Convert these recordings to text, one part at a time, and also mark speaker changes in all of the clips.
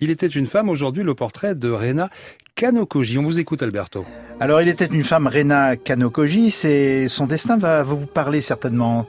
Speaker 1: Il était une femme, aujourd'hui le portrait de Rena Kanokoji. On vous écoute Alberto.
Speaker 2: Alors il était une femme, Rena Kanokoji, c'est son destin va vous parler certainement,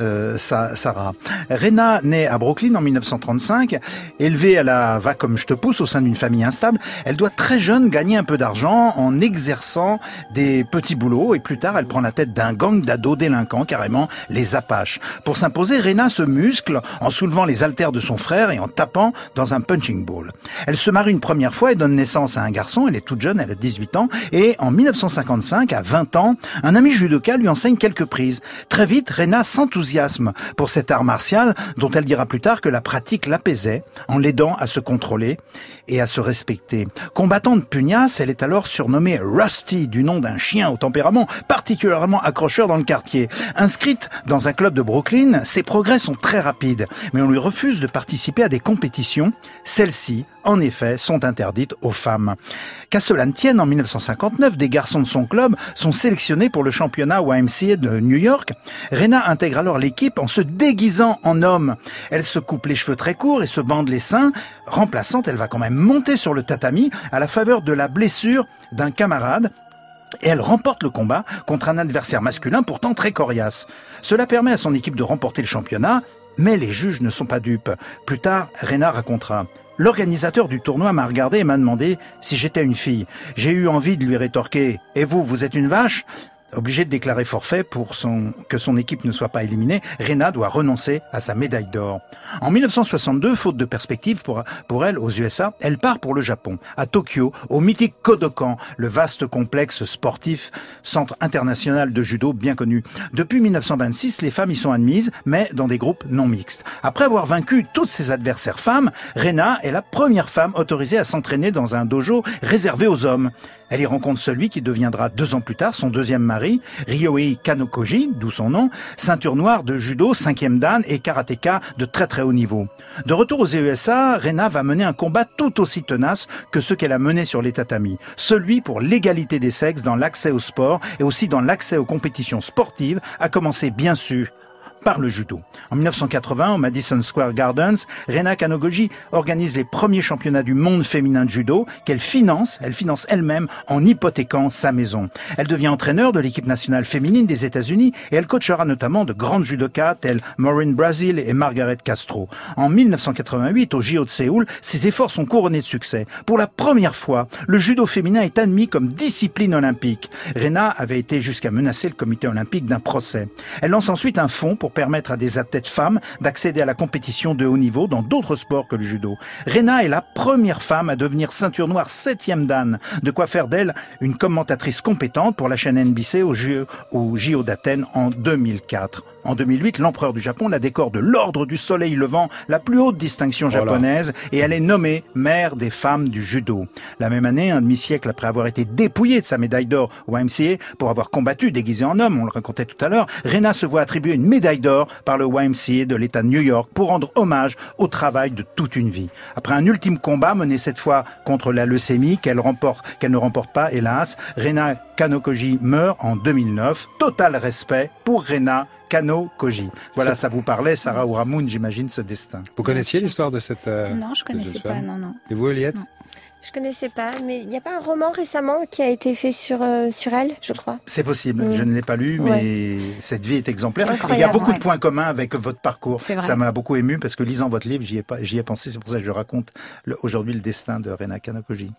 Speaker 2: euh, Sarah. Rena naît à Brooklyn en 1935, élevée à la va comme je te pousse au sein d'une famille instable, elle doit très jeune gagner un peu d'argent en exerçant des petits boulots et plus tard elle prend la tête d'un gang d'ados délinquants, carrément les Apaches. Pour s'imposer, Rena se muscle en soulevant les haltères de son frère et en tapant dans un punching ball. Elle se marie une première fois et donne naissance à un garçon, elle est toute jeune, elle a 18 ans et en 1955, à 20 ans, un ami judoka lui enseigne quelques prises. Très vite, Rena s'enthousiasme pour cet art martial dont elle dira plus tard que la pratique l'apaisait en l'aidant à se contrôler et à se respecter. Combattante pugnace, elle est alors surnommée Rusty du nom d'un chien au tempérament particulièrement accrocheur dans le quartier. Inscrite dans un club de Brooklyn, ses progrès sont très rapides, mais on lui refuse de participer à des compétitions. Celles-ci, en effet, sont interdites aux femmes. Qu'à cela ne tienne, en 1959, des garçons de son club sont sélectionnés pour le championnat YMCA de New York. Rena intègre alors l'équipe en se déguisant en homme. Elle se coupe les cheveux très courts et se bande les seins. Remplaçante, elle va quand même monter sur le tatami à la faveur de la blessure d'un camarade et elle remporte le combat contre un adversaire masculin pourtant très coriace. Cela permet à son équipe de remporter le championnat, mais les juges ne sont pas dupes. Plus tard, Rena racontera. L'organisateur du tournoi m'a regardé et m'a demandé si j'étais une fille. J'ai eu envie de lui rétorquer Et vous, vous êtes une vache? Obligé de déclarer forfait pour son, que son équipe ne soit pas éliminée, Rena doit renoncer à sa médaille d'or. En 1962, faute de perspective pour, pour elle aux USA, elle part pour le Japon, à Tokyo, au mythique Kodokan, le vaste complexe sportif, centre international de judo bien connu. Depuis 1926, les femmes y sont admises, mais dans des groupes non mixtes. Après avoir vaincu toutes ses adversaires femmes, Rena est la première femme autorisée à s'entraîner dans un dojo réservé aux hommes. Elle y rencontre celui qui deviendra deux ans plus tard son deuxième mari, Ryohei Kanokoji, d'où son nom, ceinture noire de judo, cinquième dan et karatéka de très très haut niveau. De retour aux EUSA, Rena va mener un combat tout aussi tenace que ce qu'elle a mené sur les tatamis. Celui pour l'égalité des sexes dans l'accès au sport et aussi dans l'accès aux compétitions sportives, a commencé bien sûr par le judo. En 1980, au Madison Square Gardens, Rena Kanogoji organise les premiers championnats du monde féminin de judo qu'elle finance, elle finance elle-même en hypothéquant sa maison. Elle devient entraîneur de l'équipe nationale féminine des États-Unis et elle coachera notamment de grandes judokas telles Maureen Brazil et Margaret Castro. En 1988, au JO de Séoul, ses efforts sont couronnés de succès. Pour la première fois, le judo féminin est admis comme discipline olympique. Rena avait été jusqu'à menacer le comité olympique d'un procès. Elle lance ensuite un fonds pour permettre à des athlètes femmes d'accéder à la compétition de haut niveau dans d'autres sports que le judo. Rena est la première femme à devenir ceinture noire septième dan, de quoi faire d'elle une commentatrice compétente pour la chaîne NBC au JO d'Athènes en 2004. En 2008, l'empereur du Japon la décore de l'Ordre du Soleil Levant, la plus haute distinction japonaise, et elle est nommée mère des femmes du judo. La même année, un demi-siècle après avoir été dépouillée de sa médaille d'or au YMCA pour avoir combattu déguisée en homme, on le racontait tout à l'heure, Rena se voit attribuer une médaille d'or par le YMCA de l'État de New York pour rendre hommage au travail de toute une vie. Après un ultime combat mené cette fois contre la leucémie qu'elle remporte, qu'elle ne remporte pas, hélas, Rena Kanokoji meurt en 2009. Total respect pour Rena Kano Koji. Voilà, ça vous parlait, Sarah Ouramoun, j'imagine, ce destin.
Speaker 1: Vous connaissiez l'histoire de cette.
Speaker 3: Euh, non, je connaissais pas, non, non.
Speaker 1: Et vous, Eliette
Speaker 4: je connaissais pas, mais il n'y a pas un roman récemment qui a été fait sur, euh, sur elle, je crois.
Speaker 2: C'est possible, mm. je ne l'ai pas lu, mais cette vie est exemplaire. il y a beaucoup de points communs avec votre parcours. Ça m'a beaucoup ému parce que lisant votre livre, j'y ai, ai pensé, c'est pour ça que je raconte aujourd'hui le destin de Rena Kanokoji.